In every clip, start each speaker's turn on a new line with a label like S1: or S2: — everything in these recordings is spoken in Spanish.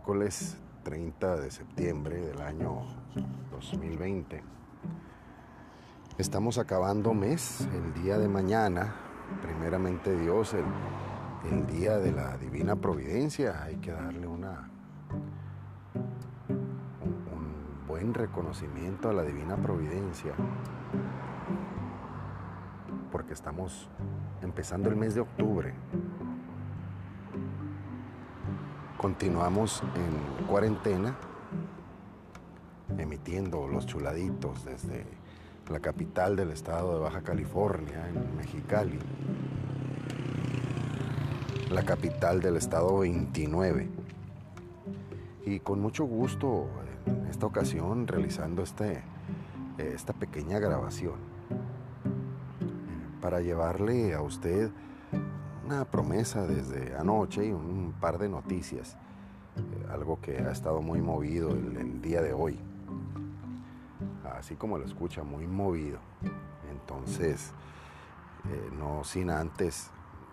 S1: miércoles 30 de septiembre del año 2020. Estamos acabando mes, el día de mañana, primeramente Dios, el, día de la divina providencia. Hay que darle una, un buen reconocimiento a la divina providencia, porque estamos empezando el mes de octubre. Continuamos en cuarentena, emitiendo los chuladitos desde la capital del estado de Baja California, en Mexicali, la capital del estado 29. Y con mucho gusto en esta ocasión realizando este, esta pequeña grabación para llevarle a usted una promesa desde anoche y un par de noticias, eh, algo que ha estado muy movido el, el día de hoy, así como lo escucha, muy movido. Entonces, eh, no sin antes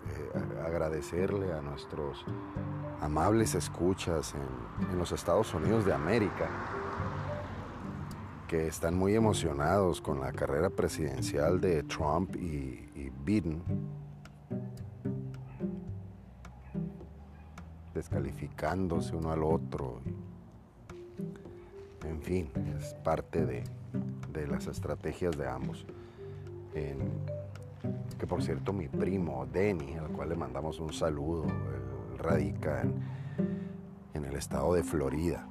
S1: eh, agradecerle a nuestros amables escuchas en, en, los Estados Unidos de América, que están muy emocionados con la carrera presidencial de Trump y, y Biden descalificándose uno al otro. En fin, es parte de, de las estrategias de ambos. En, que por cierto mi primo Denny, al cual le mandamos un saludo, él radica en, en el estado de Florida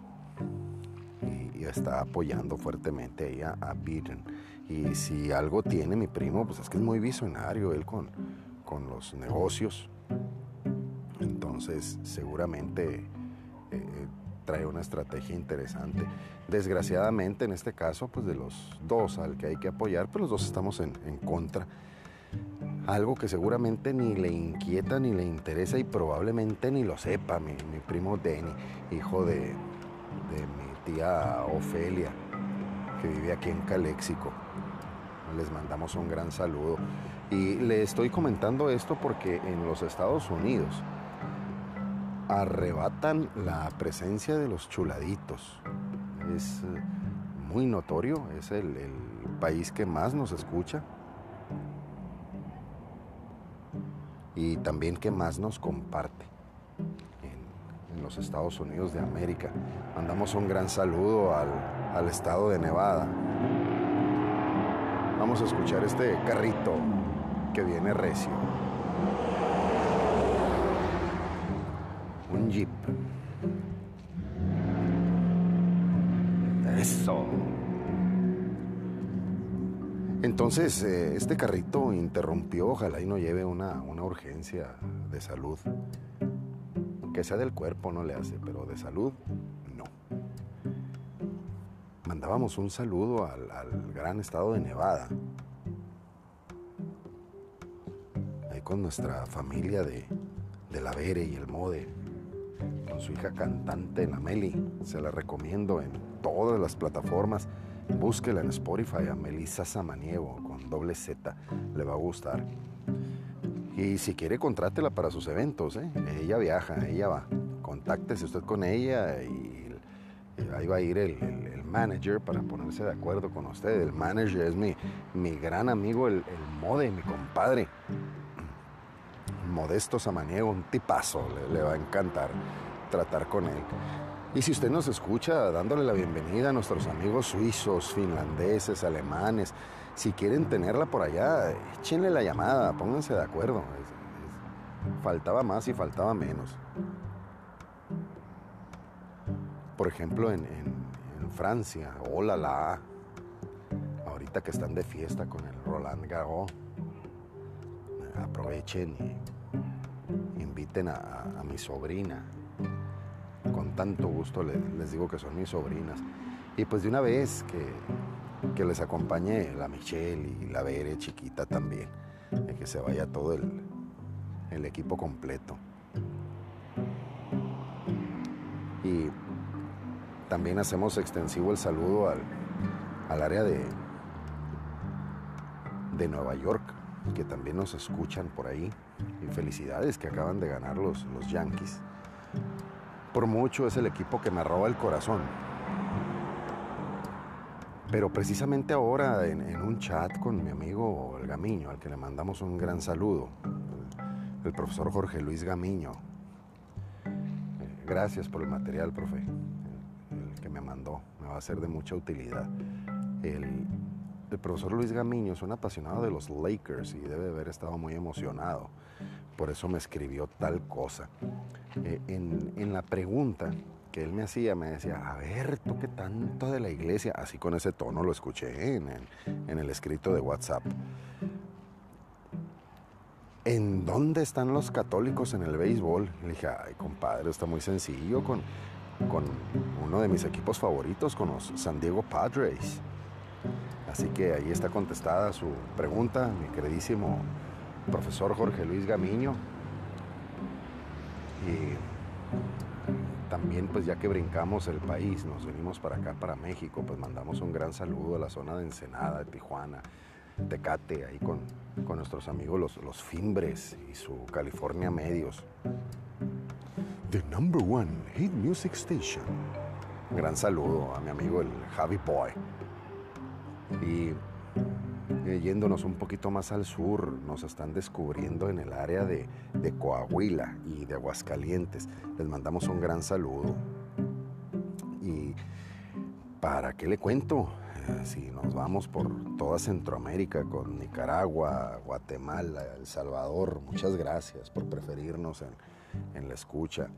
S1: y, y está apoyando fuertemente ahí a, a, Biden. Y si algo tiene mi primo, pues es que es muy visionario él con, con los negocios entonces seguramente eh, trae una estrategia interesante. Desgraciadamente en este caso, pues de los dos al que hay que apoyar, pues los dos estamos en, en contra. Algo que seguramente ni le inquieta ni le interesa y probablemente ni lo sepa mi, mi primo Denny, hijo de, de mi tía Ofelia, que vive aquí en Caléxico. Les mandamos un gran saludo. Y le estoy comentando esto porque en los Estados Unidos, arrebatan la presencia de los chuladitos. Es eh, muy notorio, es el, país que más nos escucha y también que más nos comparte en, en los Estados Unidos de América. Mandamos un gran saludo al, al estado de Nevada. Vamos a escuchar este carrito que viene recio. Un jeep. Eso. Entonces, eh, este carrito interrumpió, ojalá y no lleve una, una, urgencia de salud. Que sea del cuerpo no le hace, pero de salud no. Mandábamos un saludo al, al gran estado de Nevada. Ahí con nuestra familia de, de la Vere y el Mode con su hija cantante, la Meli. Se la recomiendo en todas las plataformas. Búsquela en Spotify a Melissa Samaniego con doble Z. Le va a gustar. Y si quiere, contrátela para sus eventos. ¿eh? Ella viaja, ella va. Contáctese usted con ella y ahí va a ir el, manager para ponerse de acuerdo con usted. El manager es mi, mi gran amigo, el, el Mode, mi compadre. Modesto Samaniego, un tipazo, le, va a encantar tratar con él. Y si usted nos escucha, dándole la bienvenida a nuestros amigos suizos, finlandeses, alemanes, si quieren tenerla por allá, échenle la llamada, pónganse de acuerdo. Faltaba más y faltaba menos. Por ejemplo, en, Francia, hola la ahorita que están de fiesta con el Roland Garros, aprovechen y inviten a, mi sobrina, con tanto gusto les, les, digo que son mis sobrinas. Y pues de una vez que, que les acompañe la Michelle y la Bere chiquita también, de que se vaya todo el, el equipo completo. Y también hacemos extensivo el saludo al, al área de, de Nueva York, que también nos escuchan por ahí. Y felicidades que acaban de ganar los, los Yankees por mucho es el equipo que me roba el corazón. Pero precisamente ahora en, un chat con mi amigo el Gamiño, al que le mandamos un gran saludo, el, profesor Jorge Luis Gamiño. Eh, gracias por el material, profe, el, que me mandó, me va a ser de mucha utilidad. El, el profesor Luis Gamiño es un apasionado de los Lakers y debe haber estado muy emocionado. Por eso me escribió tal cosa. Eh, en, la pregunta que él me hacía, me decía, a ver, tú qué tanto de la iglesia, así con ese tono lo escuché en, el escrito de WhatsApp. ¿En dónde están los católicos en el béisbol? Le dije, ay, compadre, está muy sencillo con, con uno de mis equipos favoritos, con los San Diego Padres. Así que ahí está contestada su pregunta, mi queridísimo profesor Jorge Luis Gamiño. Y también pues ya que brincamos el país, nos venimos para acá, para México, pues mandamos un gran saludo a la zona de Ensenada, de Tijuana, Tecate, ahí con, nuestros amigos los, los Fimbres y su California Medios. The number one hit music station. Gran saludo a mi amigo el Javi Boy. Y eh, yéndonos un poquito más al sur, nos están descubriendo en el área de, Coahuila y de Aguascalientes. Les mandamos un gran saludo. Y para qué le cuento, eh, si nos vamos por toda Centroamérica con Nicaragua, Guatemala, El Salvador, muchas gracias por preferirnos en, la escucha.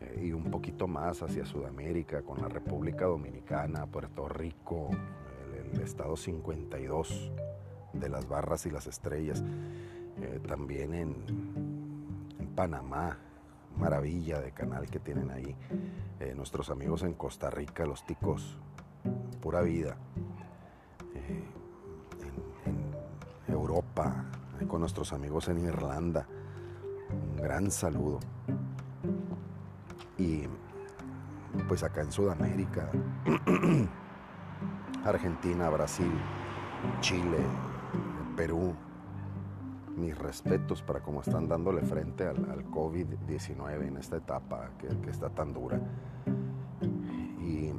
S1: Eh, y un poquito más hacia Sudamérica con la República Dominicana, Puerto Rico, el estado 52 de las barras y las estrellas, eh, también en, en, Panamá, maravilla de canal que tienen ahí, eh, nuestros amigos en Costa Rica, los ticos, pura vida, eh, en, Europa, con nuestros amigos en Irlanda, un gran saludo. Y pues acá en Sudamérica, Argentina, Brasil, Chile, Perú, mis respetos para cómo están dándole frente al, COVID-19 en esta etapa que, está tan dura. Y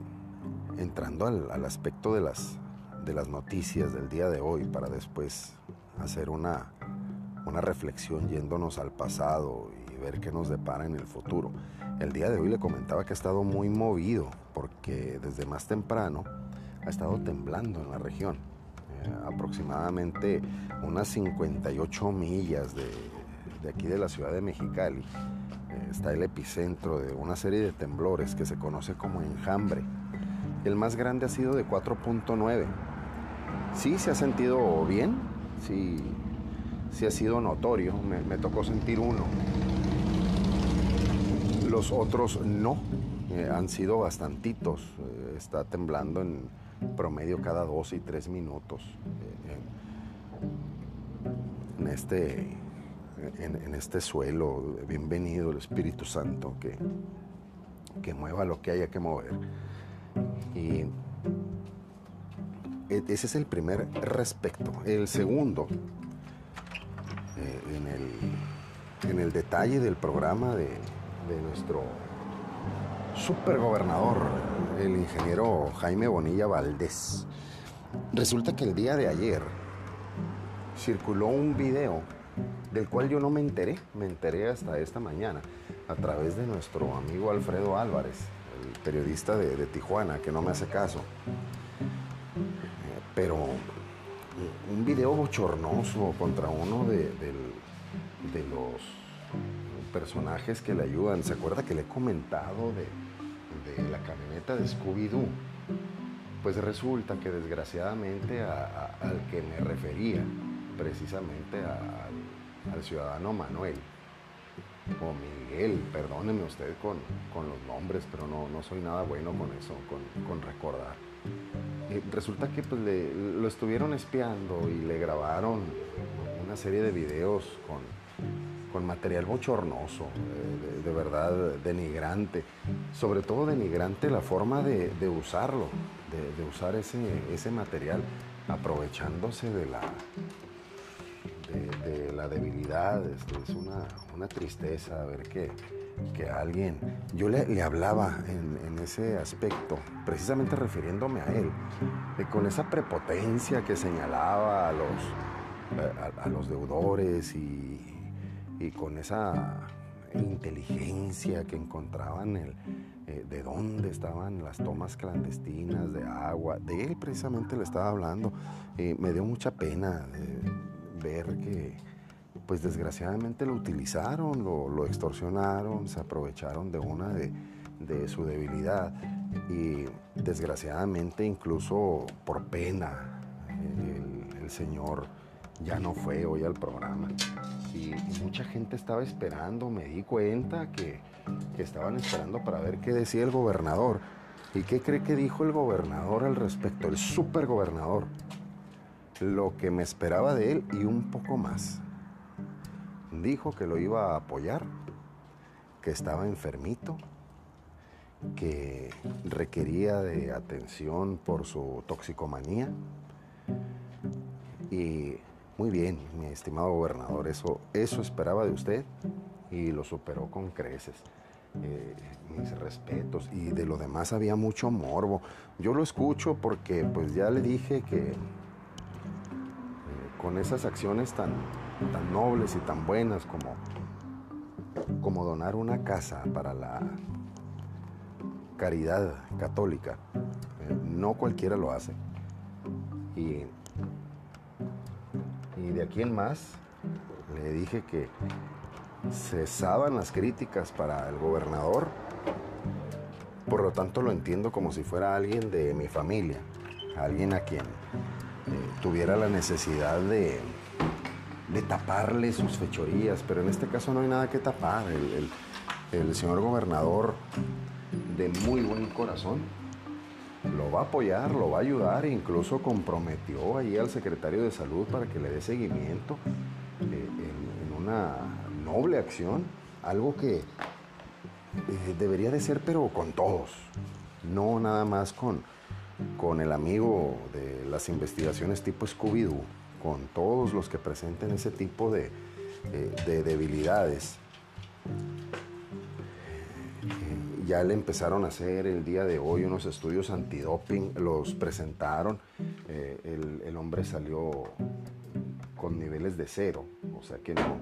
S1: entrando al, aspecto de las, de las noticias del día de hoy para después hacer una, una reflexión yéndonos al pasado y ver qué nos depara en el futuro. El día de hoy le comentaba que ha estado muy movido porque desde más temprano ha estado temblando en la región. Eh, aproximadamente unas 58 millas de, aquí de la ciudad de Mexicali eh, está el epicentro de una serie de temblores que se conoce como enjambre. El más grande ha sido de 4.9. Sí se ha sentido bien, sí, sí ha sido notorio, me, tocó sentir uno. Los otros no, eh, han sido bastantitos. está temblando en promedio cada dos y tres minutos en, este, en, este suelo. Bienvenido el Espíritu Santo que, que mueva lo que haya que mover. Y e, ese es el primer respecto. El segundo, eh, en, el, en, el, detalle del programa de, de nuestro supergobernador, el ingeniero Jaime Bonilla Valdés. Resulta que el día de ayer circuló un video del cual yo no me enteré, me enteré hasta esta mañana a través de nuestro amigo Alfredo Álvarez, el periodista de, Tijuana, que no me hace caso. Pero un video bochornoso contra uno de, de los personajes que le ayudan. ¿Se acuerda que le he comentado de, la camioneta de Scooby-Doo, pues resulta que desgraciadamente al que me refería, precisamente al ciudadano Manuel, o Miguel, perdóneme usted con, los nombres, pero no, no, soy nada bueno con eso, con, recordar. Eh, resulta que pues, lo estuvieron espiando y le grabaron una serie de videos con, con material bochornoso, eh, de, verdad denigrante, sobre todo denigrante la forma de, usarlo, de, usar ese, material, aprovechándose de la, de, la debilidad, es, una, tristeza ver que que alguien, yo le, hablaba en, ese aspecto, precisamente refiriéndome a él, con esa prepotencia que señalaba a los, a, los deudores y, con esa inteligencia que encontraban el, eh, de dónde estaban las tomas clandestinas de agua. De él precisamente le estaba hablando. Eh, me dio mucha pena ver que pues desgraciadamente lo utilizaron, lo, extorsionaron, se aprovecharon de una de, su debilidad y desgraciadamente incluso por pena el, señor ya no fue hoy al programa y, mucha gente estaba esperando, me di cuenta que, que estaban esperando para ver qué decía el gobernador. ¿Y qué cree que dijo el gobernador al respecto? El supergobernador. Lo que me esperaba de él y un poco más dijo que lo iba a apoyar, que estaba enfermito, que requería de atención por su toxicomanía. Y muy bien, mi estimado gobernador, eso, eso esperaba de usted y lo superó con creces. Eh, mis respetos y de lo demás había mucho morbo. Yo lo escucho porque pues ya le dije que eh, con esas acciones tan, tan nobles y tan buenas como, como donar una casa para la caridad católica. Eh, no cualquiera lo hace. Y, de aquí en más le dije que cesaban las críticas para el gobernador. Por lo tanto lo entiendo como si fuera alguien de mi familia, alguien a quien eh, tuviera la necesidad de, de taparle sus fechorías, pero en este caso no hay nada que tapar. El, señor gobernador, de muy buen corazón, lo va a apoyar, lo va a ayudar, e incluso comprometió ahí al secretario de salud para que le dé seguimiento eh, en, una noble acción, algo que eh, debería de ser, pero con todos, no nada más con, con el amigo de las investigaciones tipo Scooby-Doo con todos los que presenten ese tipo de, eh, debilidades. Ya le empezaron a hacer el día de hoy unos estudios antidoping, los presentaron, eh, el, hombre salió con niveles de cero, o sea que no,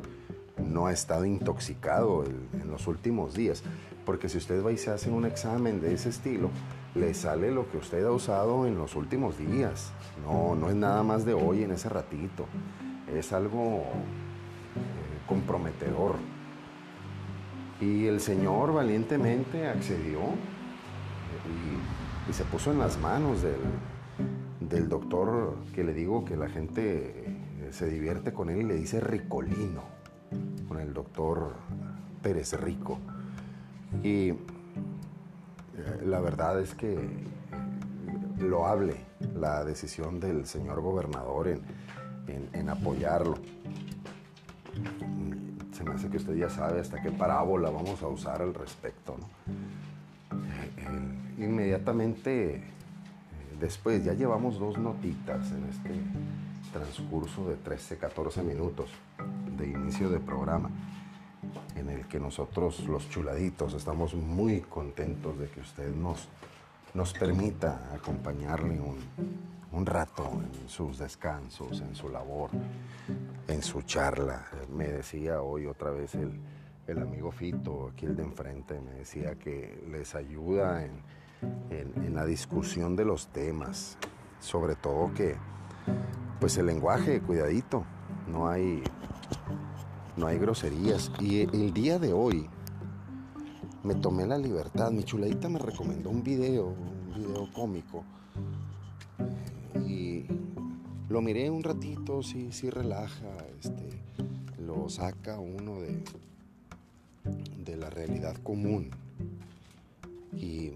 S1: no ha estado intoxicado en los últimos días, porque si usted va y se hace un examen de ese estilo, le sale lo que usted ha usado en los últimos días. No, no es nada más de hoy en ese ratito. Es algo eh, comprometedor. Y el Señor valientemente accedió y, se puso en las manos del, del, doctor que le digo que la gente eh, se divierte con él y le dice Ricolino, con el doctor Pérez Rico. Y eh, la verdad es que eh, lo hable la decisión del señor gobernador en, apoyarlo. Se me hace que usted ya sabe hasta qué parábola vamos a usar al respecto. Eh, inmediatamente después, ya llevamos dos notitas en este transcurso de 13, 14 minutos de inicio de programa en el que nosotros los chuladitos estamos muy contentos de que usted nos, nos permita acompañarle un, un rato en sus descansos, en su labor, en su charla. Me decía hoy otra vez el, el amigo Fito, aquí el de enfrente, me decía que les ayuda en, en, la discusión de los temas, sobre todo que, pues el lenguaje, cuidadito, no hay, no hay groserías. Y el día de hoy me tomé la libertad, mi chuladita me recomendó un video, un video cómico. Y lo miré un ratito, sí, sí relaja, este, lo saca uno de, de la realidad común. Y,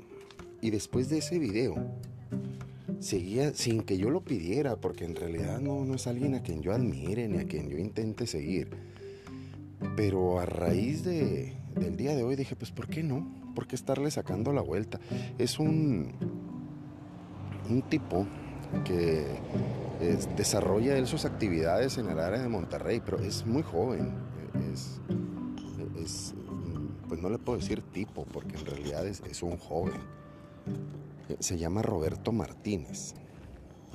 S1: y después de ese video, seguía sin que yo lo pidiera, porque en realidad no, no es alguien a quien yo admire ni a quien yo intente seguir pero a raíz de, del día de hoy dije, pues ¿por qué no? ¿Por qué estarle sacando la vuelta? Es un, un tipo que desarrolla él sus actividades en el área de Monterrey, pero es muy joven, es, pues no le puedo decir tipo, porque en realidad es, un joven. Se llama Roberto Martínez.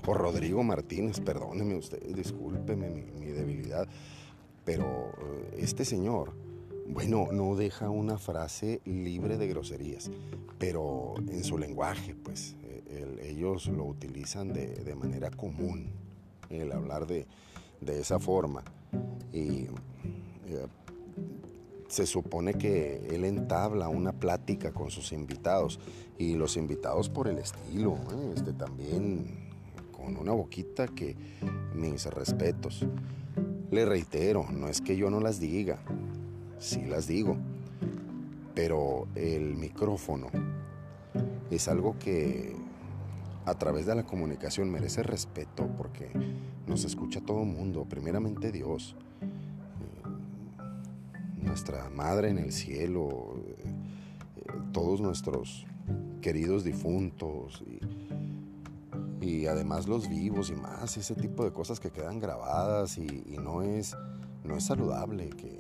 S1: O Rodrigo Martínez, perdóneme usted, discúlpeme mi, debilidad. Pero eh, este señor, bueno, no deja una frase libre de groserías, pero en su lenguaje, pues ellos lo utilizan de, manera común, el hablar de, de esa forma. Y se supone que él entabla una plática con sus invitados y los invitados por el estilo, ¿eh? este, también con una boquita que mis respetos. Le reitero, no es que yo no las diga, sí las digo, pero el micrófono es algo que a través de la comunicación merece respeto porque nos escucha todo mundo, primeramente Dios nuestra Madre en el cielo, eh, todos nuestros queridos difuntos y, además los vivos y más, ese tipo de cosas que quedan grabadas y, no, es, no es saludable que,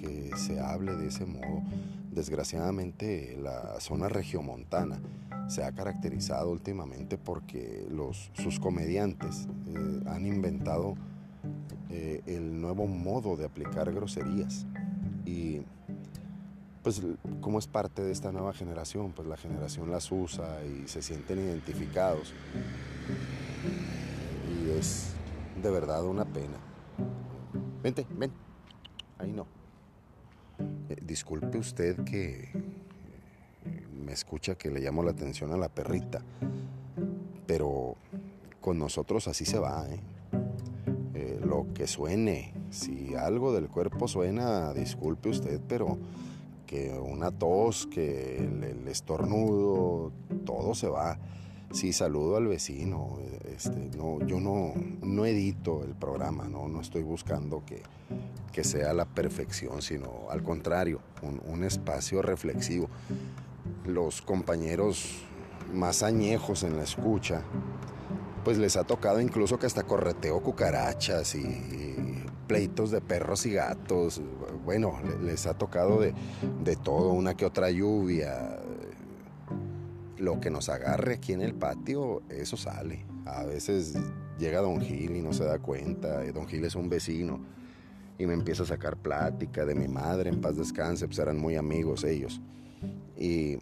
S1: que, se hable de ese modo. Desgraciadamente la zona regiomontana se ha caracterizado últimamente porque los, sus comediantes eh, han inventado eh, el nuevo modo de aplicar groserías. Y pues como es parte de esta nueva generación, pues la generación las usa y se sienten identificados. Y es de verdad una pena. Vente, ven. Ahí no. Eh, disculpe usted que me escucha que le llamo la atención a la perrita, pero con nosotros así se va, ¿eh? lo que suene. Si algo del cuerpo suena, disculpe usted, pero que una tos, que el, estornudo, todo se va. Sí, saludo al vecino. Este, no, yo no, no edito el programa, no, no estoy buscando que, que sea la perfección, sino al contrario, un espacio reflexivo. Los compañeros más añejos en la escucha pues les ha tocado incluso que hasta correteo cucarachas y pleitos de perros y gatos. Bueno, les ha tocado de, todo, una que otra lluvia. Lo que nos agarre aquí en el patio, eso sale. A veces llega Don Gil y no se da cuenta. Don Gil es un vecino y me empieza a sacar plática de mi madre, en paz descanse, pues eran muy amigos ellos. Y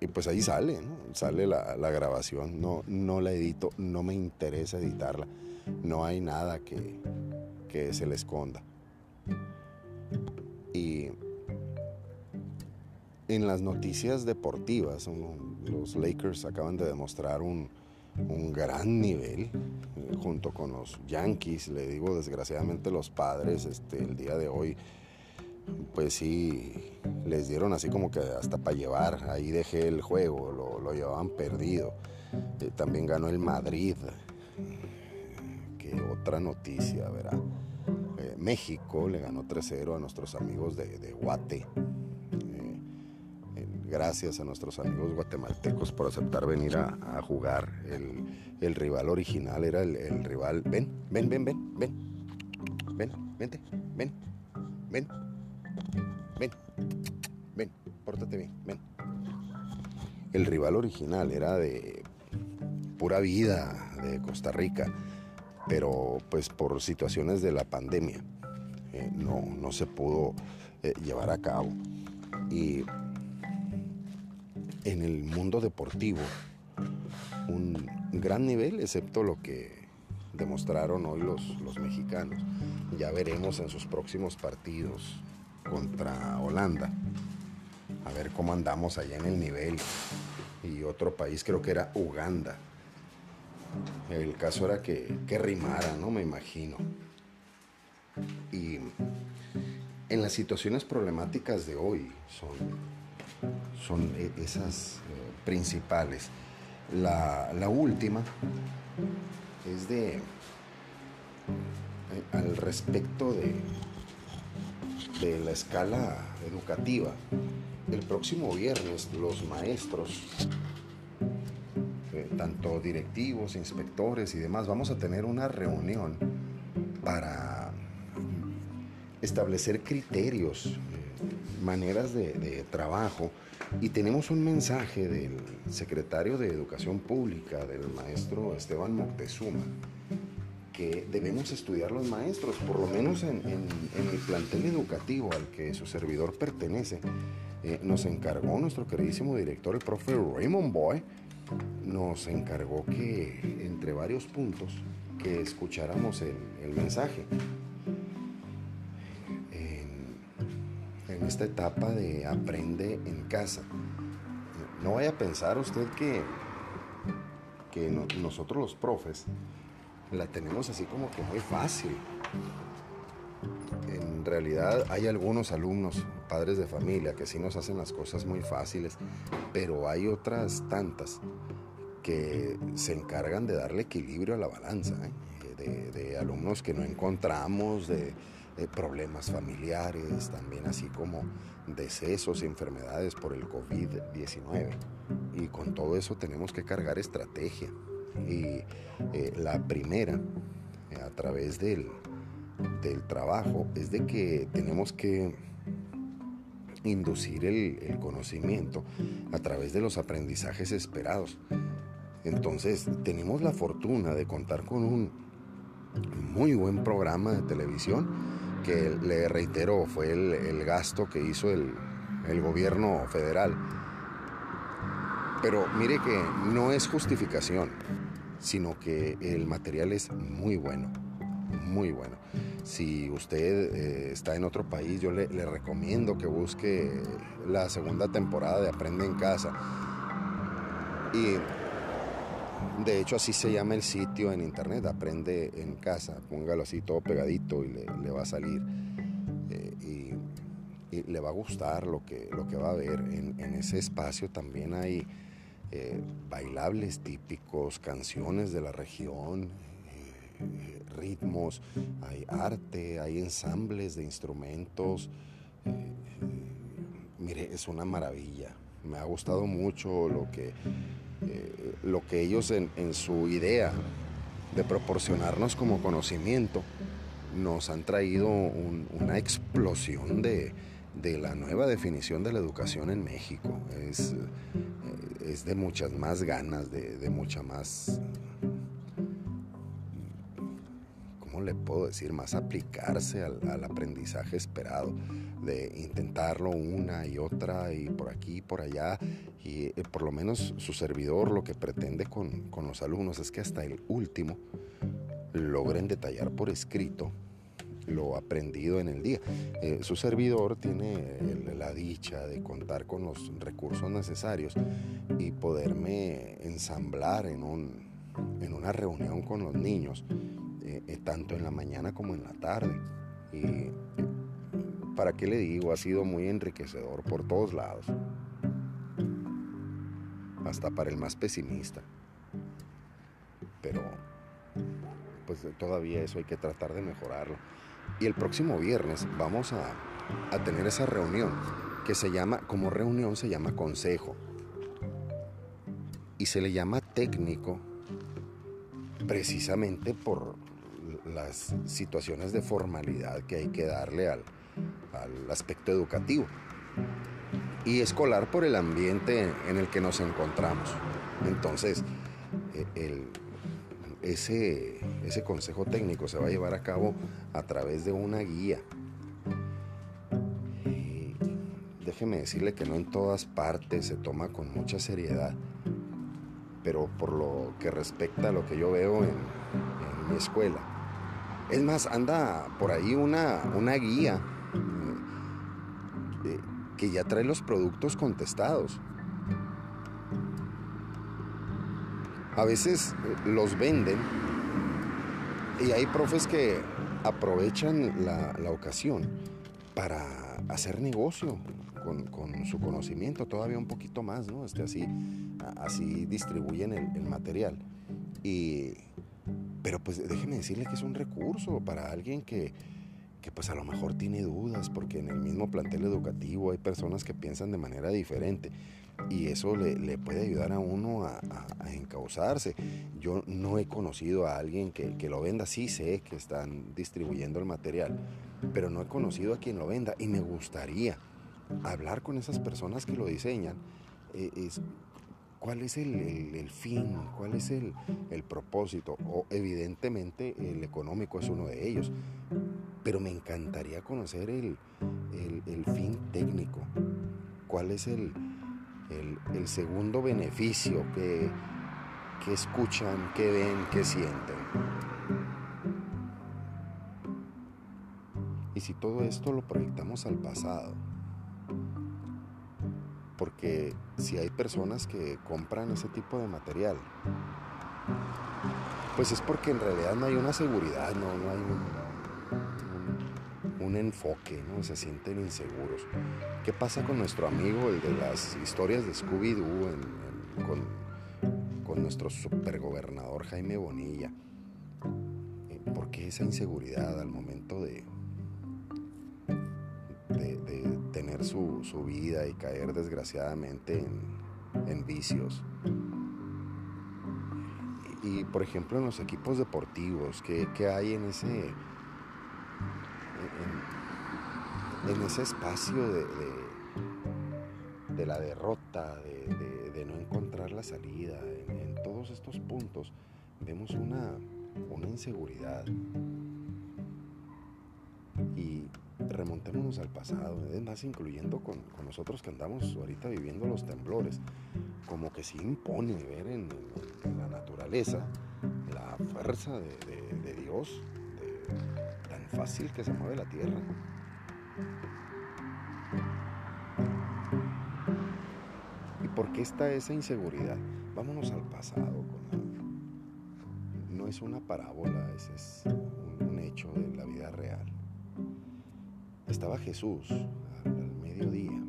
S1: y pues ahí sale, sale la, grabación, no, no la edito, no me interesa editarla, no hay nada que, que se le esconda. Y en las noticias deportivas, los Lakers acaban de demostrar un, un gran nivel eh, junto con los Yankees, le digo desgraciadamente los padres, este, el día de hoy pues sí, les dieron así como que hasta para llevar. Ahí dejé el juego, lo, llevaban perdido. Eh, también ganó el Madrid. Que otra noticia, ¿verdad? Eh, México le ganó 3-0 a nuestros amigos de, Guate. Eh, gracias a nuestros amigos guatemaltecos por aceptar venir a, jugar. El, rival original era el, el rival. Ven, ven, ven, ven, ven. Ven, vente, ven, ven. Ven, ven, pórtate bien, ven. El rival original era de pura vida de Costa Rica, pero pues por situaciones de la pandemia eh, no, no, se pudo eh, llevar a cabo. Y en el mundo deportivo, un gran nivel, excepto lo que demostraron hoy los, los mexicanos. Ya veremos en sus próximos partidos contra Holanda. A ver cómo andamos allá en el nivel. Y otro país creo que era Uganda. El caso era que, que rimara, ¿no? Me imagino. Y en las situaciones problemáticas de hoy son, son e, esas eh, principales. La, la, última es de eh, al respecto de de la escala educativa. El próximo viernes los maestros, eh, tanto directivos, inspectores y demás, vamos a tener una reunión para establecer criterios, eh, maneras de, trabajo. Y tenemos un mensaje del secretario de Educación Pública, del maestro Esteban Moctezuma, que debemos estudiar los maestros, por lo menos en, el plantel educativo al que su servidor pertenece. Eh, nos encargó nuestro queridísimo director, el profe Raymond Boy, nos encargó que, entre varios puntos, que escucháramos el, mensaje. En, esta etapa de aprende en casa. No vaya a pensar usted que, que nosotros los profes la tenemos así como que muy fácil. En realidad hay algunos alumnos, padres de familia, que sí nos hacen las cosas muy fáciles, pero hay otras tantas que se encargan de darle equilibrio a la balanza, ¿eh? de, alumnos que no encontramos, de, problemas familiares, también así como decesos y enfermedades por el COVID-19. Y con todo eso tenemos que cargar estrategia. Y eh, la primera, eh, a través del, del trabajo, es de que tenemos que inducir el, conocimiento a través de los aprendizajes esperados. Entonces, tenemos la fortuna de contar con un muy buen programa de televisión que le reitero fue el, gasto que hizo el, el gobierno federal. Pero mire que no es justificación, sino que el material es muy bueno, muy bueno. Si usted eh, está en otro país, yo le, recomiendo que busque la segunda temporada de Aprende en Casa. Y de hecho así se llama el sitio en internet, Aprende en Casa. Póngalo así todo pegadito y le, va a salir. Eh, y, le va a gustar lo que, lo que va a ver. En, en ese espacio también hay eh, bailables típicos, canciones de la región, eh, ritmos, hay arte, hay ensambles de instrumentos. Eh, mire, es una maravilla. Me ha gustado mucho lo que, lo que ellos en, su idea de proporcionarnos como conocimiento nos han traído una explosión de, de la nueva definición de la educación en México. Es, eh, es de muchas más ganas, de, de, mucha más, ¿cómo le puedo decir? Más aplicarse al, aprendizaje esperado, de intentarlo una y otra y por aquí y por allá. Y eh, por lo menos su servidor lo que pretende con, con los alumnos es que hasta el último logren detallar por escrito lo aprendido en el día. Eh, su servidor tiene la dicha de contar con los recursos necesarios y poderme ensamblar en, un, en una reunión con los niños, eh, eh, tanto en la mañana como en la tarde. Y para qué le digo, ha sido muy enriquecedor por todos lados, hasta para el más pesimista. Pero pues todavía eso hay que tratar de mejorarlo. Y el próximo viernes vamos a, tener esa reunión que se llama, como reunión se llama consejo. Y se le llama técnico precisamente por las situaciones de formalidad que hay que darle al, al aspecto educativo. Y escolar por el ambiente en el que nos encontramos. Entonces, e, el, ese, ese consejo técnico se va a llevar a cabo a través de una guía. Déjeme decirle que no en todas partes se toma con mucha seriedad, pero por lo que respecta a lo que yo veo en, mi escuela. Es más, anda por ahí una, una guía eh, que ya trae los productos contestados. A veces eh, los venden y hay profes que aprovechan la, ocasión para hacer negocio con, su conocimiento todavía un poquito más, ¿no? Este, así, así distribuyen el, material. Y, pero pues déjeme decirle que es un recurso para alguien que, que pues a lo mejor tiene dudas porque en el mismo plantel educativo hay personas que piensan de manera diferente y eso le, puede ayudar a uno a, encauzarse. Yo no he conocido a alguien que, lo venda, sí sé que están distribuyendo el material, pero no he conocido a quien lo venda y me gustaría hablar con esas personas que lo diseñan. Eh, es, ¿Cuál es el, fin? ¿Cuál es el, propósito? O evidentemente el económico es uno de ellos, pero me encantaría conocer el, fin técnico. ¿Cuál es el, segundo beneficio que, que escuchan, que ven, que sienten? Y si todo esto lo proyectamos al pasado, porque si hay personas que compran ese tipo de material, pues es porque en realidad no hay una seguridad, no, hay un, enfoque, ¿no? se sienten inseguros. ¿Qué pasa con nuestro amigo, el de las historias de Scooby-Doo, con, con nuestro supergobernador Jaime Bonilla? Eh, ¿Por qué esa inseguridad al momento de, su, vida y caer desgraciadamente en, vicios. Y, por ejemplo en los equipos deportivos, ¿qué, hay en ese, en, ese espacio de, de, la derrota, de, no encontrar la salida? En, todos estos puntos vemos una, una inseguridad. Y remontémonos al pasado, es más, incluyendo con, nosotros que andamos ahorita viviendo los temblores, como que se impone ver en, la naturaleza la fuerza de, Dios, tan fácil que se mueve la tierra. ¿Y por qué está esa inseguridad? Vámonos al pasado. no es una parábola, ese es un hecho de la vida real estaba Jesús al mediodía,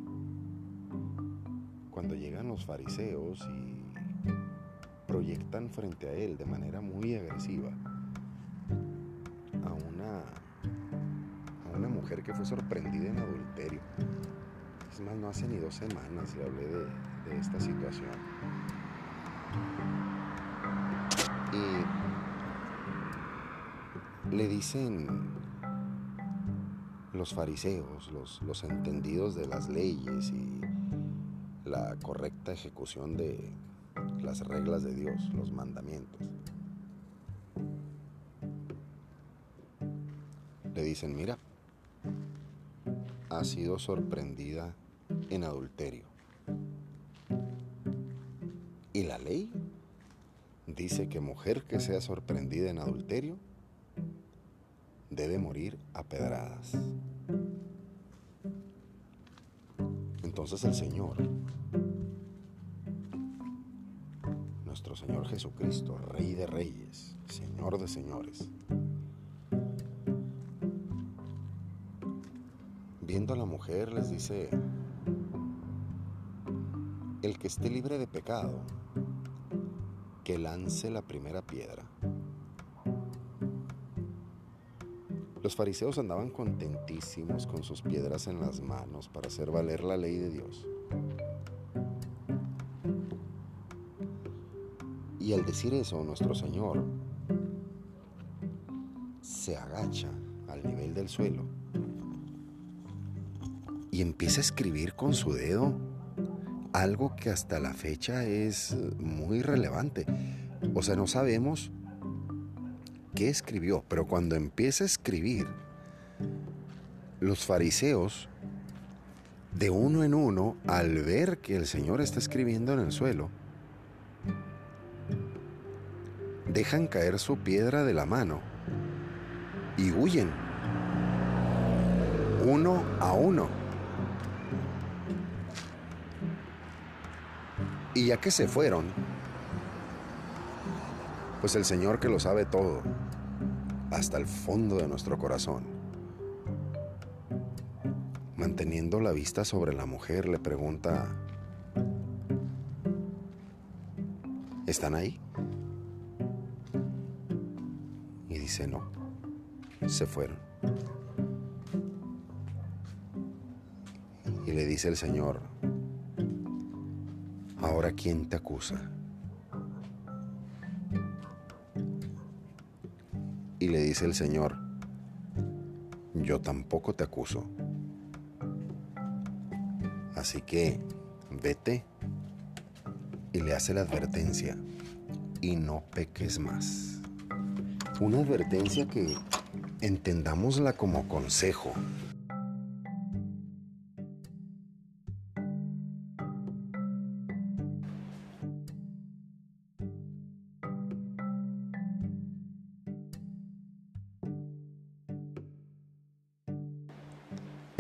S1: cuando llegan los fariseos y proyectan frente a él de manera muy agresiva que fue sorprendida en adulterio. Es más, no hace ni dos semanas le hablé de, de esta situación. Y le dicen los fariseos, los, entendidos de las leyes y la correcta ejecución de las reglas de Dios, los mandamientos. Le dicen, mira, ha sido sorprendida en adulterio. ¿Y la ley? Dice que mujer que sea sorprendida en adulterio debe morir a pedradas. Entonces el Señor, nuestro Señor Jesucristo, Rey de Reyes, Señor de Señores, viendo a la mujer les dice, el que esté libre de pecado, que lance la primera piedra. Los fariseos andaban contentísimos con sus piedras en las manos para hacer valer la ley de Dios. Y al decir eso, nuestro Señor se agacha al nivel del suelo y empieza a escribir con su dedo algo que hasta la fecha es muy relevante. O sea, no sabemos qué escribió, pero cuando empieza a escribir, los fariseos, de uno en uno, al ver que el Señor está escribiendo en el suelo, dejan caer su piedra de la mano y huyen, uno a uno. ¿Y a qué se fueron? Pues el Señor que lo sabe todo, hasta el fondo de nuestro corazón. Manteniendo la vista sobre la mujer, le pregunta, ¿están ahí? Y dice, no, se fueron. Y le dice el Señor, ahora ¿quién te acusa? Y le dice el Señor, yo tampoco te acuso. Así que vete y le hace la advertencia y no peques más. Una advertencia que entendámosla como consejo.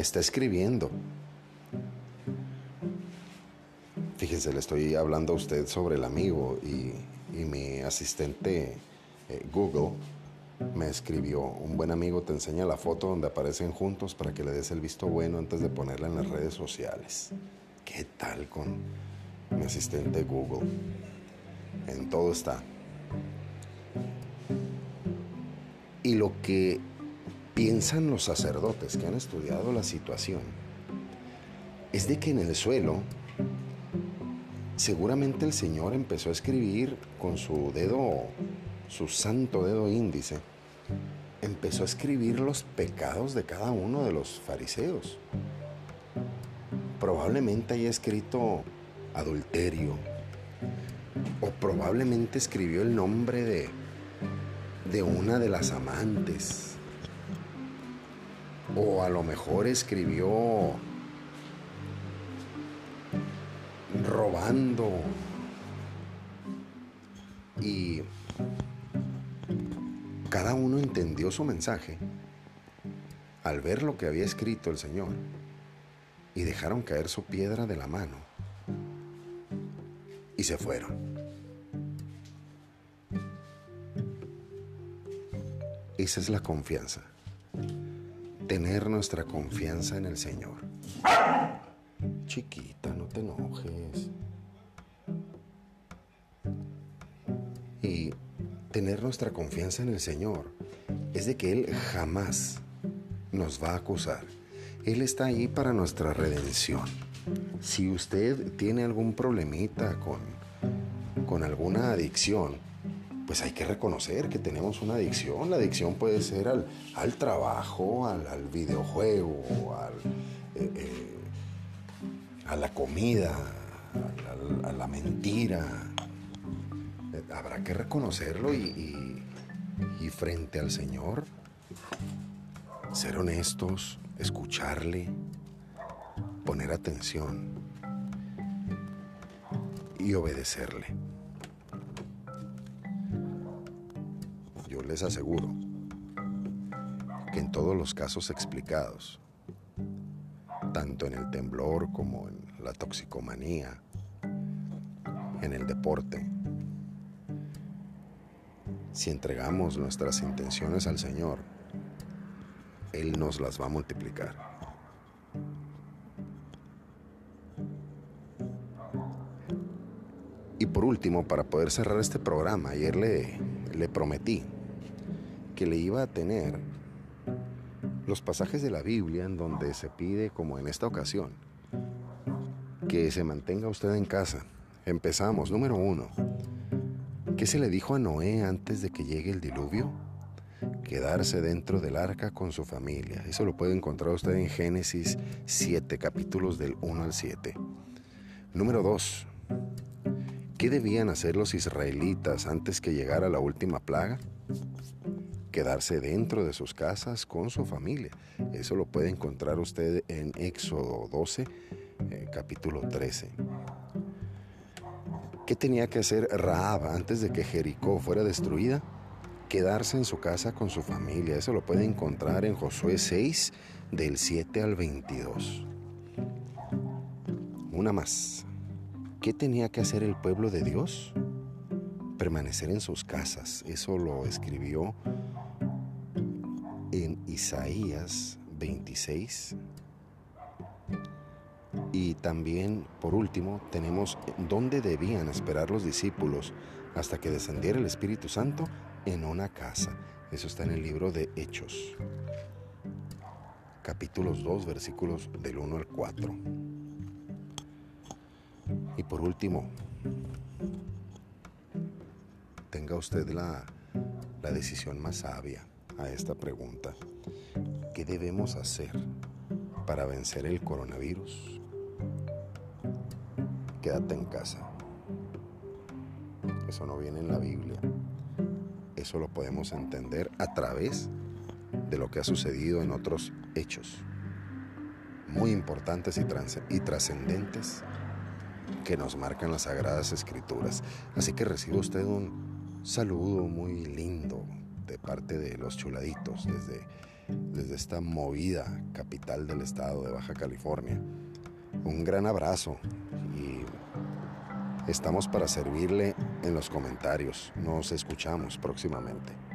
S1: Está escribiendo. Fíjense, le estoy hablando a usted sobre el amigo y, mi asistente eh, Google me escribió, un buen amigo te enseña la foto donde aparecen juntos para que le des el visto bueno antes de ponerla en las redes sociales. ¿Qué tal con mi asistente Google? En todo está. Y lo que piensan los sacerdotes que han estudiado la situación es de que en el suelo seguramente el Señor empezó a escribir con su dedo su santo dedo índice, empezó a escribir los pecados de cada uno de los fariseos. Probablemente haya escrito adulterio, o probablemente escribió el nombre de, de una de las amantes, o a lo mejor escribió robando y cada uno entendió su mensaje al ver lo que había escrito el Señor y dejaron caer su piedra de la mano y se fueron. Esa es la confianza. Tener nuestra confianza en el Señor. Chiquita, no te enojes. Y tener nuestra confianza en el Señor es de que Él jamás nos va a acusar. Él está ahí para nuestra redención. Si usted tiene algún problemita con, con alguna adicción, pues hay que reconocer que tenemos una adicción. La adicción puede ser al, al trabajo, al, videojuego, eh, eh, a la comida, a la mentira, habrá que reconocerlo y, frente al Señor, ser honestos, escucharle, poner atención y obedecerle. Les aseguro que en todos los casos explicados, tanto en el temblor como en la toxicomanía, en el deporte, si entregamos nuestras intenciones al Señor, Él nos las va a multiplicar. Y por último, para poder cerrar este programa, ayer le, le prometí que le iba a tener los pasajes de la Biblia en donde se pide, como en esta ocasión, que se mantenga usted en casa. Empezamos, número uno, ¿Qué se le dijo a Noé antes de que llegue el diluvio? Quedarse dentro del arca con su familia. Eso lo puede encontrar usted en Génesis 7, capítulos del 1 al 7. Número 2. ¿Qué debían hacer los israelitas antes que llegara la última plaga? Quedarse dentro de sus casas con su familia. Eso lo puede encontrar usted en Éxodo 12, eh, capítulo 13. ¿Qué tenía que hacer Raab antes de que Jericó fuera destruida? Quedarse en su casa con su familia. Eso lo puede encontrar en Josué 6, del 7 al 22. Una más. ¿Qué tenía que hacer el pueblo de Dios? Permanecer en sus casas. Eso lo escribió en Isaías 26, y también, por último, tenemos dónde debían esperar los discípulos hasta que descendiera el Espíritu Santo en una casa. Eso está en el libro de Hechos, capítulos 2, versículos del 1 al 4. Y por último, tenga usted la, la decisión más sabia a esta pregunta. ¿Qué debemos hacer para vencer el coronavirus? Quédate en casa. Eso no viene en la Biblia. Eso lo podemos entender a través de lo que ha sucedido en otros hechos muy importantes y trascendentes que nos marcan las sagradas escrituras. Así que recibe usted un saludo muy lindo de parte de los chuladitos desde, desde esta movida capital del estado de Baja California. Un gran abrazo y estamos para servirle en los comentarios. Nos escuchamos próximamente.